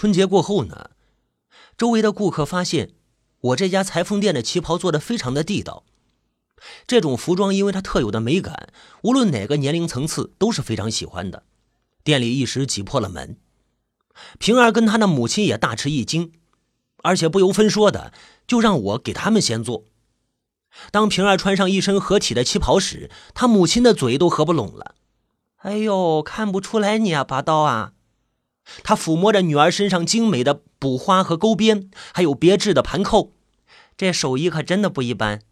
春节过后呢，周围的顾客发现我这家裁缝店的旗袍做的非常的地道。这种服装因为它特有的美感，无论哪个年龄层次都是非常喜欢的。店里一时挤破了门。平儿跟他的母亲也大吃一惊，而且不由分说的就让我给他们先做。当平儿穿上一身合体的旗袍时，他母亲的嘴都合不拢了。哎呦，看不出来你啊，拔刀啊！他抚摸着女儿身上精美的补花和钩边，还有别致的盘扣，这手艺可真的不一般。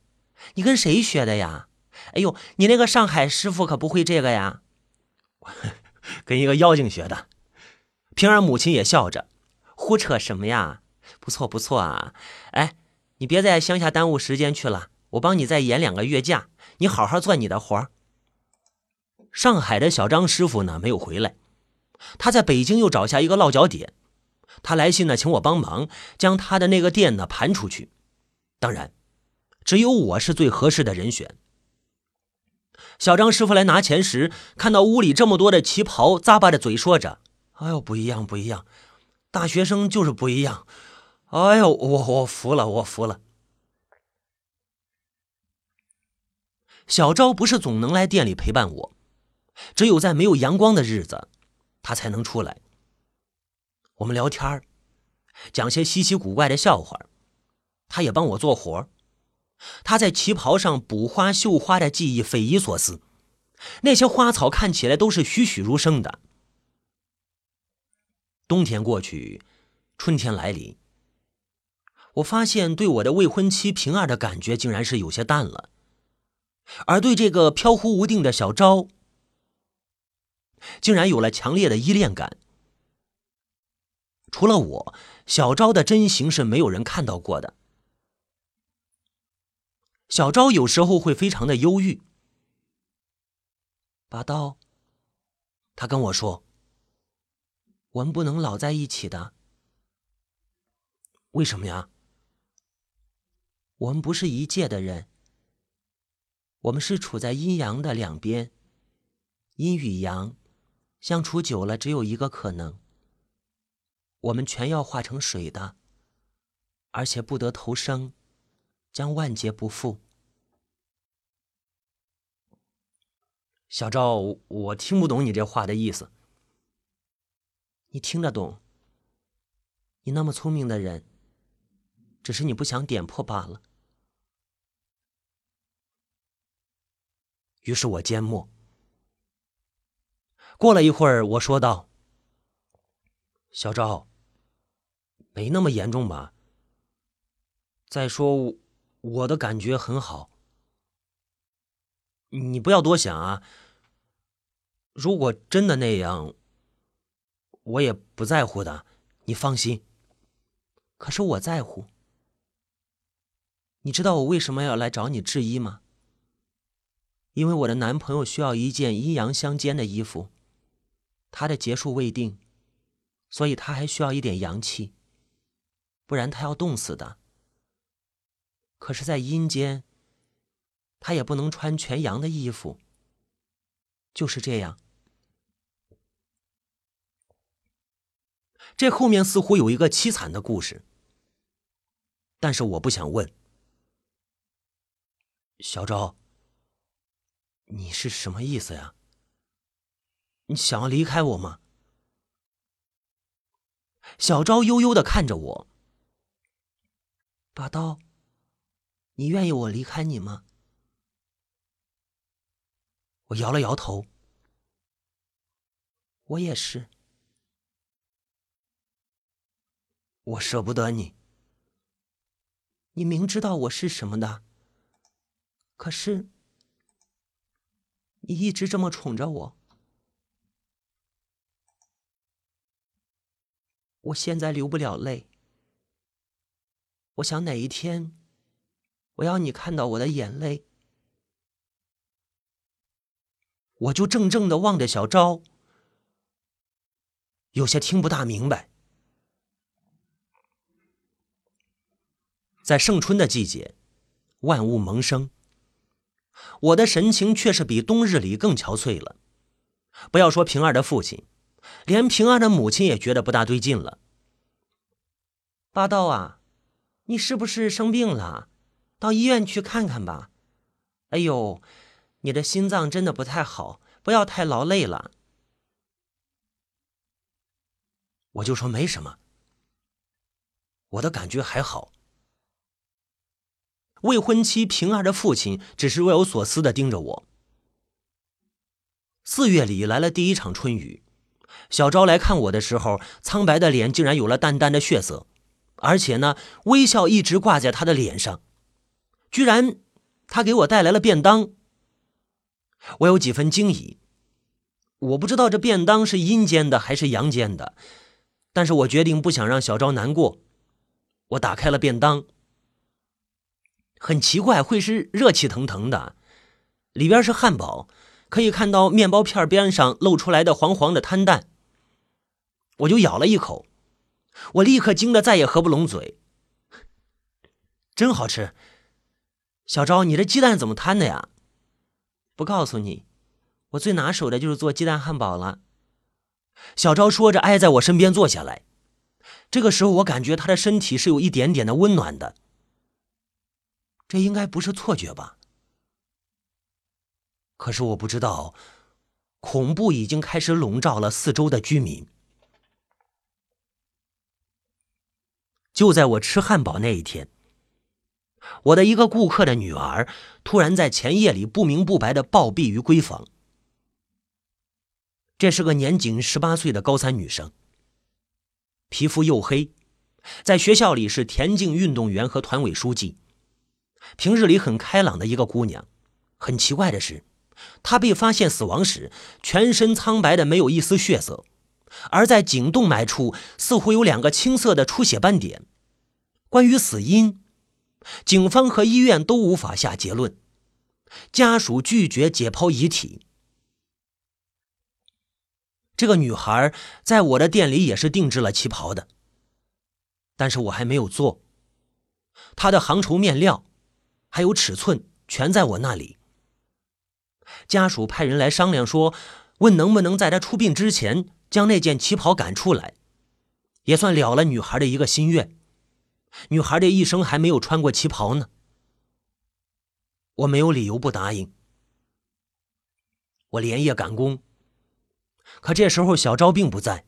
你跟谁学的呀？哎呦，你那个上海师傅可不会这个呀。跟一个妖精学的。平儿母亲也笑着，胡扯什么呀？不错不错啊。哎，你别在乡下耽误时间去了，我帮你再延两个月假，你好好做你的活。上海的小张师傅呢没有回来，他在北京又找下一个落脚点，他来信呢请我帮忙将他的那个店呢盘出去，当然。只有我是最合适的人选。小张师傅来拿钱时，看到屋里这么多的旗袍，咂巴着嘴说着：“哎呦，不一样，不一样，大学生就是不一样。”哎呦，我我服了，我服了。小昭不是总能来店里陪伴我，只有在没有阳光的日子，他才能出来。我们聊天讲些稀奇古怪的笑话，他也帮我做活他在旗袍上补花绣花的技艺匪夷所思，那些花草看起来都是栩栩如生的。冬天过去，春天来临，我发现对我的未婚妻平儿的感觉竟然是有些淡了，而对这个飘忽无定的小昭，竟然有了强烈的依恋感。除了我，小昭的真形是没有人看到过的。小昭有时候会非常的忧郁。拔刀，他跟我说：“我们不能老在一起的。为什么呀？我们不是一界的人，我们是处在阴阳的两边，阴与阳相处久了，只有一个可能，我们全要化成水的，而且不得投生。”将万劫不复。小赵，我听不懂你这话的意思。你听得懂？你那么聪明的人，只是你不想点破罢了。于是我缄默。过了一会儿，我说道：“小赵，没那么严重吧？再说。”我的感觉很好，你不要多想啊。如果真的那样，我也不在乎的，你放心。可是我在乎。你知道我为什么要来找你制衣吗？因为我的男朋友需要一件阴阳相间的衣服，他的结束未定，所以他还需要一点阳气，不然他要冻死的。可是，在阴间，他也不能穿全阳的衣服。就是这样。这后面似乎有一个凄惨的故事，但是我不想问。小昭，你是什么意思呀？你想要离开我吗？小昭悠悠的看着我，把刀。你愿意我离开你吗？我摇了摇头。我也是。我舍不得你。你明知道我是什么的，可是你一直这么宠着我。我现在流不了泪。我想哪一天。我要你看到我的眼泪，我就怔怔的望着小昭，有些听不大明白。在盛春的季节，万物萌生，我的神情却是比冬日里更憔悴了。不要说平儿的父亲，连平儿的母亲也觉得不大对劲了。八道啊，你是不是生病了？到医院去看看吧。哎呦，你的心脏真的不太好，不要太劳累了。我就说没什么，我的感觉还好。未婚妻平儿的父亲只是若有所思的盯着我。四月里来了第一场春雨，小昭来看我的时候，苍白的脸竟然有了淡淡的血色，而且呢，微笑一直挂在他的脸上。居然，他给我带来了便当。我有几分惊疑，我不知道这便当是阴间的还是阳间的。但是我决定不想让小昭难过，我打开了便当，很奇怪会是热气腾腾的，里边是汉堡，可以看到面包片边上露出来的黄黄的摊蛋。我就咬了一口，我立刻惊得再也合不拢嘴，真好吃。小昭，你这鸡蛋怎么摊的呀？不告诉你，我最拿手的就是做鸡蛋汉堡了。小昭说着，挨在我身边坐下来。这个时候，我感觉他的身体是有一点点的温暖的。这应该不是错觉吧？可是我不知道，恐怖已经开始笼罩了四周的居民。就在我吃汉堡那一天，我的一个顾客的女儿突然在前夜里不明不白的暴毙于闺房。这是个年仅十八岁的高三女生，皮肤黝黑，在学校里是田径运动员和团委书记，平日里很开朗的一个姑娘。很奇怪的是，她被发现死亡时，全身苍白的没有一丝血色，而在颈动脉处似乎有两个青色的出血斑点。关于死因，警方和医院都无法下结论，家属拒绝解剖遗体。这个女孩在我的店里也是定制了旗袍的，但是我还没有做。她的行绸面料，还有尺寸全在我那里。家属派人来商量说，问能不能在她出殡之前将那件旗袍赶出来，也算了了女孩的一个心愿。女孩这一生还没有穿过旗袍呢。我没有理由不答应。我连夜赶工。可这时候小昭并不在，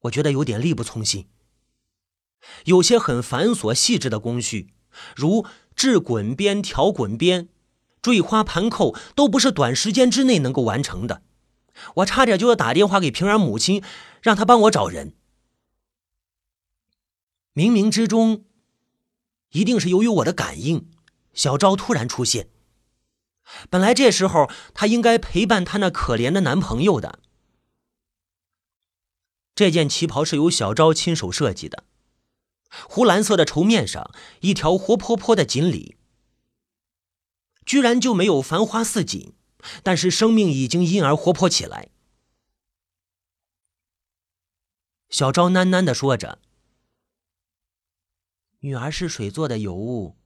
我觉得有点力不从心。有些很繁琐细致的工序，如制滚边、调滚边、坠花盘扣，都不是短时间之内能够完成的。我差点就要打电话给平儿母亲，让她帮我找人。冥冥之中，一定是由于我的感应，小昭突然出现。本来这时候她应该陪伴她那可怜的男朋友的。这件旗袍是由小昭亲手设计的，湖蓝色的绸面上一条活泼泼的锦鲤，居然就没有繁花似锦，但是生命已经因而活泼起来。小昭喃喃的说着：“女儿是水做的尤物，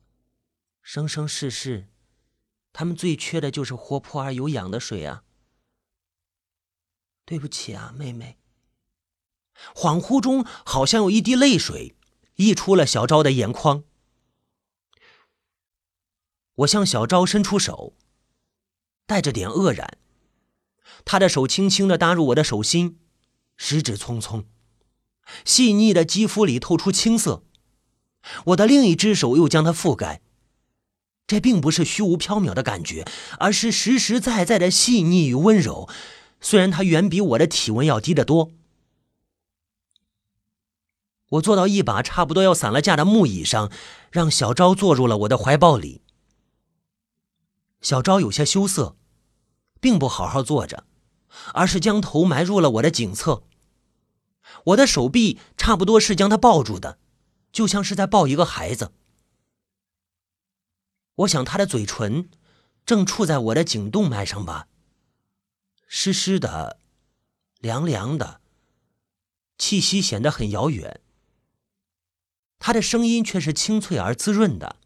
生生世世，他们最缺的就是活泼而有氧的水啊。对不起啊，妹妹。”恍惚中，好像有一滴泪水溢出了小昭的眼眶。我向小昭伸出手，带着点愕然。他的手轻轻的搭入我的手心，十指匆匆，细腻的肌肤里透出青涩。我的另一只手又将它覆盖，这并不是虚无缥缈的感觉，而是实实在在的细腻与温柔。虽然它远比我的体温要低得多。我坐到一把差不多要散了架的木椅上，让小昭坐入了我的怀抱里。小昭有些羞涩，并不好好坐着，而是将头埋入了我的颈侧。我的手臂差不多是将他抱住的，就像是在抱一个孩子。我想他的嘴唇正触在我的颈动脉上吧，湿湿的，凉凉的，气息显得很遥远。他的声音却是清脆而滋润的。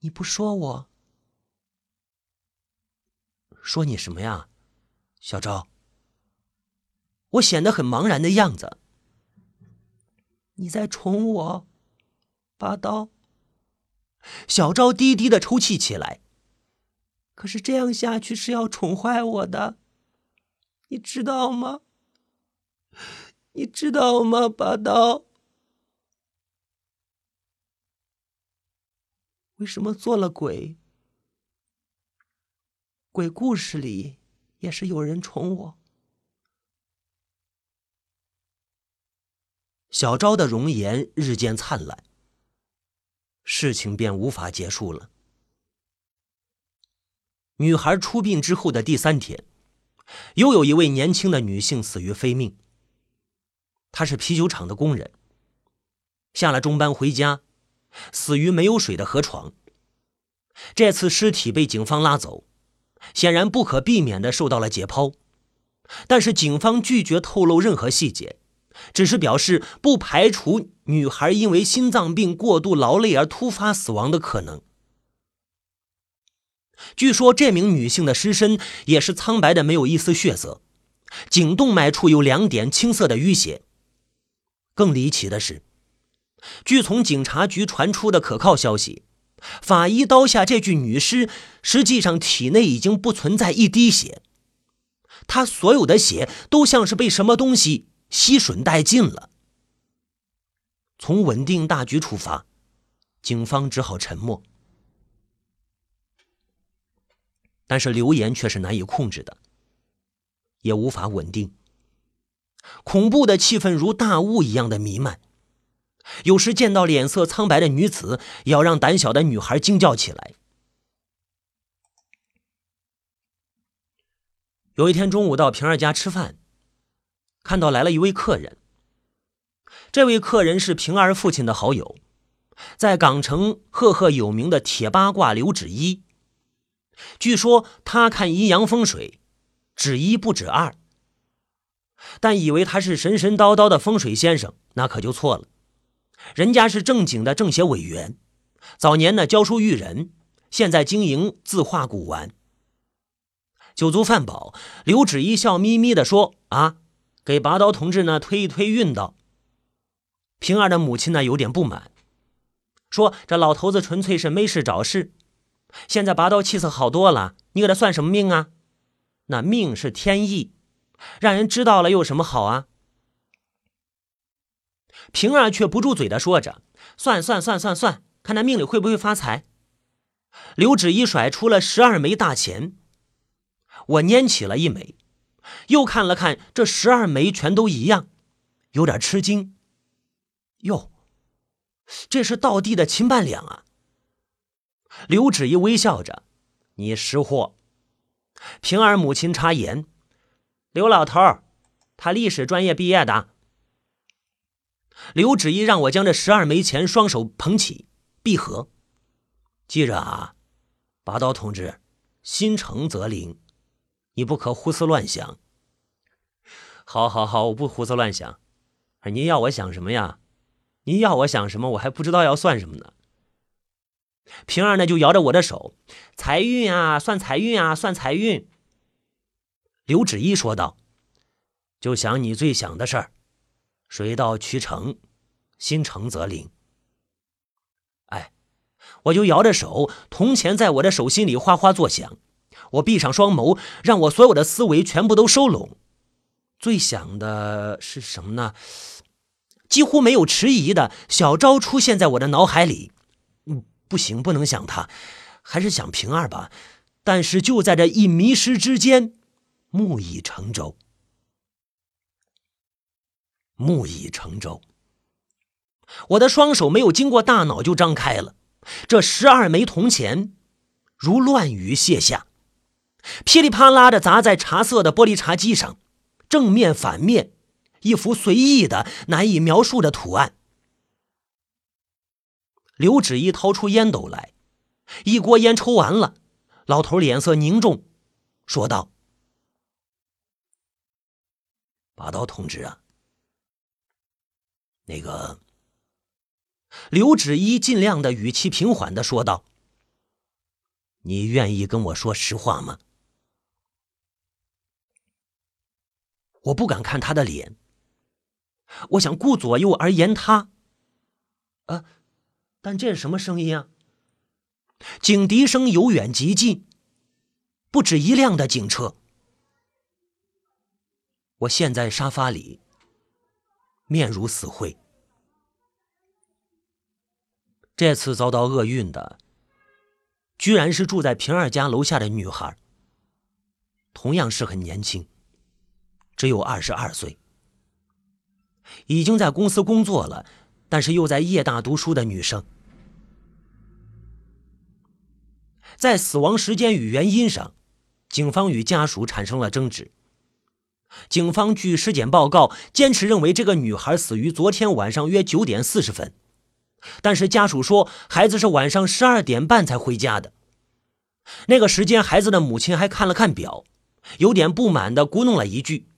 你不说我，说你什么呀，小昭？我显得很茫然的样子。你在宠我，拔刀。小昭低低的抽泣起来。可是这样下去是要宠坏我的，你知道吗？你知道吗，拔刀？为什么做了鬼？鬼故事里也是有人宠我。小昭的容颜日渐灿烂，事情便无法结束了。女孩出殡之后的第三天，又有一位年轻的女性死于非命。她是啤酒厂的工人，下了中班回家，死于没有水的河床。这次尸体被警方拉走，显然不可避免的受到了解剖，但是警方拒绝透露任何细节。只是表示不排除女孩因为心脏病过度劳累而突发死亡的可能。据说这名女性的尸身也是苍白的，没有一丝血色，颈动脉处有两点青色的淤血。更离奇的是，据从警察局传出的可靠消息，法医刀下这具女尸实际上体内已经不存在一滴血，她所有的血都像是被什么东西。吸吮殆尽了。从稳定大局出发，警方只好沉默。但是流言却是难以控制的，也无法稳定。恐怖的气氛如大雾一样的弥漫，有时见到脸色苍白的女子，也要让胆小的女孩惊叫起来。有一天中午到平儿家吃饭。看到来了一位客人，这位客人是平儿父亲的好友，在港城赫赫有名的铁八卦刘芷一。据说他看阴阳风水，只一不止二。但以为他是神神叨叨的风水先生，那可就错了。人家是正经的政协委员，早年呢教书育人，现在经营字画古玩。酒足饭饱，刘芷一笑眯眯的说：“啊。”给拔刀同志呢推一推运道。平儿的母亲呢有点不满，说：“这老头子纯粹是没事找事。现在拔刀气色好多了，你给他算什么命啊？那命是天意，让人知道了又有什么好啊？”平儿却不住嘴的说着：“算算算算算，看那命里会不会发财。”刘芷一甩出了十二枚大钱，我拈起了一枚。又看了看这十二枚，全都一样，有点吃惊。哟，这是道地的秦半两啊！刘芷一微笑着：“你识货。”平儿母亲插言：“刘老头他历史专业毕业的。”刘芷一让我将这十二枚钱双手捧起，闭合。记着啊，拔刀同志，心诚则灵。你不可胡思乱想。好，好，好，我不胡思乱想。您要我想什么呀？您要我想什么？我还不知道要算什么呢。平儿呢，就摇着我的手，财运啊，算财运啊，算财运。刘芷一说道：“就想你最想的事儿，水到渠成，心诚则灵。”哎，我就摇着手，铜钱在我的手心里哗哗作响。我闭上双眸，让我所有的思维全部都收拢。最想的是什么呢？几乎没有迟疑的小昭出现在我的脑海里。嗯，不行，不能想他，还是想平儿吧。但是就在这一迷失之间，木已成舟。木已成舟。我的双手没有经过大脑就张开了，这十二枚铜钱如乱雨泻下。噼里啪啦的砸在茶色的玻璃茶几上，正面反面，一幅随意的、难以描述的图案。刘芷一掏出烟斗来，一锅烟抽完了，老头脸色凝重，说道：“拔刀同志啊，那个。”刘芷一尽量的语气平缓的说道：“你愿意跟我说实话吗？”我不敢看他的脸，我想顾左右而言他。啊，但这是什么声音啊？警笛声由远及近，不止一辆的警车。我陷在沙发里，面如死灰。这次遭到厄运的，居然是住在平儿家楼下的女孩，同样是很年轻，只有二十二岁，已经在公司工作了，但是又在夜大读书的女生。在死亡时间与原因上，警方与家属产生了争执。警方据尸检报告，坚持认为这个女孩死于昨天晚上约九点四十分，但是家属说孩子是晚上十二点半才回家的。那个时间，孩子的母亲还看了看表，有点不满的咕哝了一句。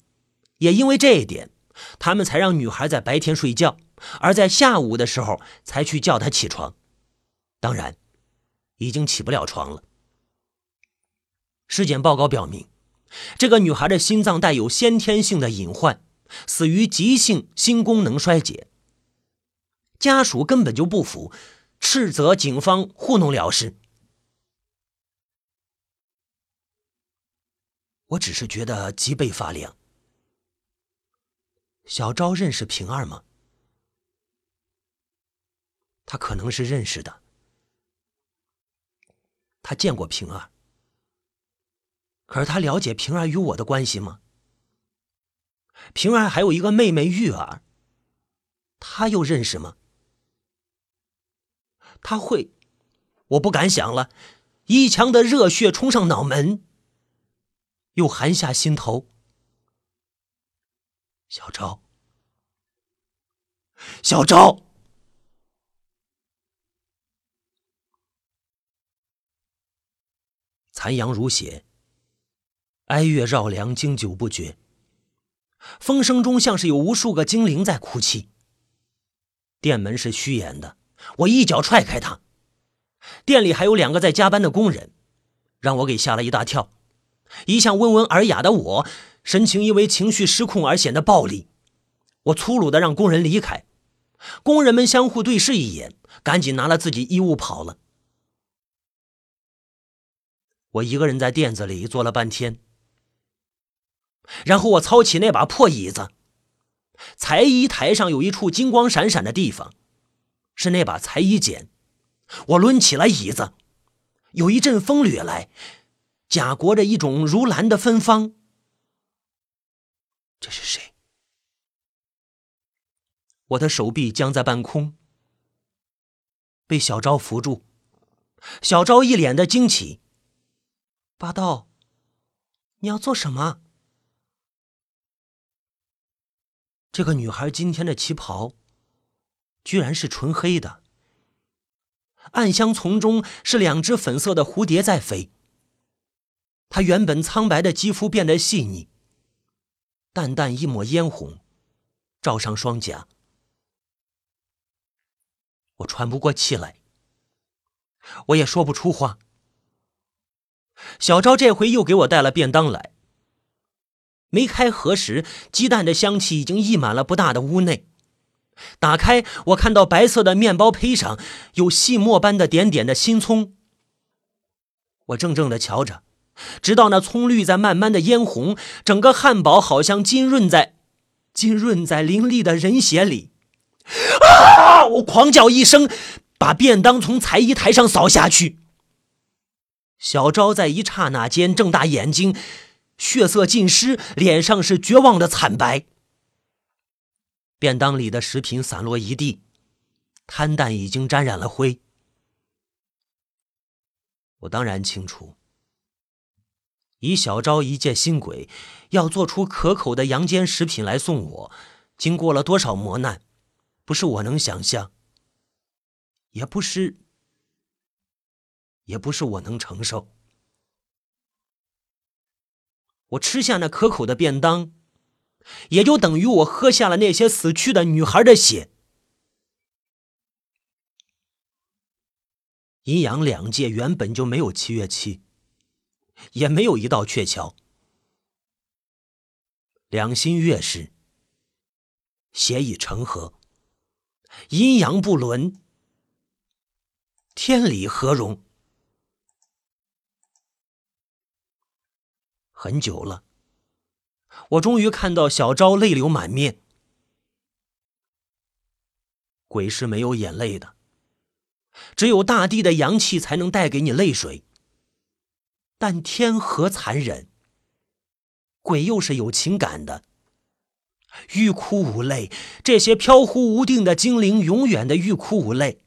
也因为这一点，他们才让女孩在白天睡觉，而在下午的时候才去叫她起床。当然。已经起不了床了。尸检报告表明，这个女孩的心脏带有先天性的隐患，死于急性心功能衰竭。家属根本就不服，斥责警方糊弄了事。我只是觉得脊背发凉。小昭认识平儿吗？他可能是认识的。他见过平儿，可是他了解平儿与我的关系吗？平儿还有一个妹妹玉儿，他又认识吗？他会？我不敢想了，一腔的热血冲上脑门，又寒下心头。小昭，小昭。残阳如血，哀乐绕梁，经久不绝。风声中像是有无数个精灵在哭泣。店门是虚掩的，我一脚踹开他。店里还有两个在加班的工人，让我给吓了一大跳。一向温文尔雅的我，神情因为情绪失控而显得暴戾。我粗鲁的让工人离开，工人们相互对视一眼，赶紧拿了自己衣物跑了。我一个人在店子里坐了半天，然后我操起那把破椅子。裁衣台上有一处金光闪闪的地方，是那把裁衣剪。我抡起了椅子，有一阵风掠来，夹裹着一种如兰的芬芳。这是谁？我的手臂僵在半空，被小昭扶住。小昭一脸的惊奇。八道，你要做什么？这个女孩今天的旗袍，居然是纯黑的。暗香丛中是两只粉色的蝴蝶在飞。他原本苍白的肌肤变得细腻，淡淡一抹嫣红，照上双颊。我喘不过气来，我也说不出话。小昭这回又给我带了便当来。没开盒时，鸡蛋的香气已经溢满了不大的屋内。打开，我看到白色的面包胚上有细末般的点点的新葱。我怔怔的瞧着，直到那葱绿在慢慢的嫣红，整个汉堡好像浸润在浸润在凌厉的人血里。啊！我狂叫一声，把便当从裁衣台上扫下去。小昭在一刹那间睁大眼睛，血色尽失，脸上是绝望的惨白。便当里的食品散落一地，摊蛋已经沾染了灰。我当然清楚，以小昭一介新鬼，要做出可口的阳间食品来送我，经过了多少磨难，不是我能想象，也不是。也不是我能承受。我吃下那可口的便当，也就等于我喝下了那些死去的女孩的血。阴阳两界原本就没有七月七，也没有一道鹊桥。两心月是，血已成河，阴阳不伦，天理何容？很久了，我终于看到小昭泪流满面。鬼是没有眼泪的，只有大地的阳气才能带给你泪水。但天何残忍？鬼又是有情感的。欲哭无泪，这些飘忽无定的精灵永远的欲哭无泪。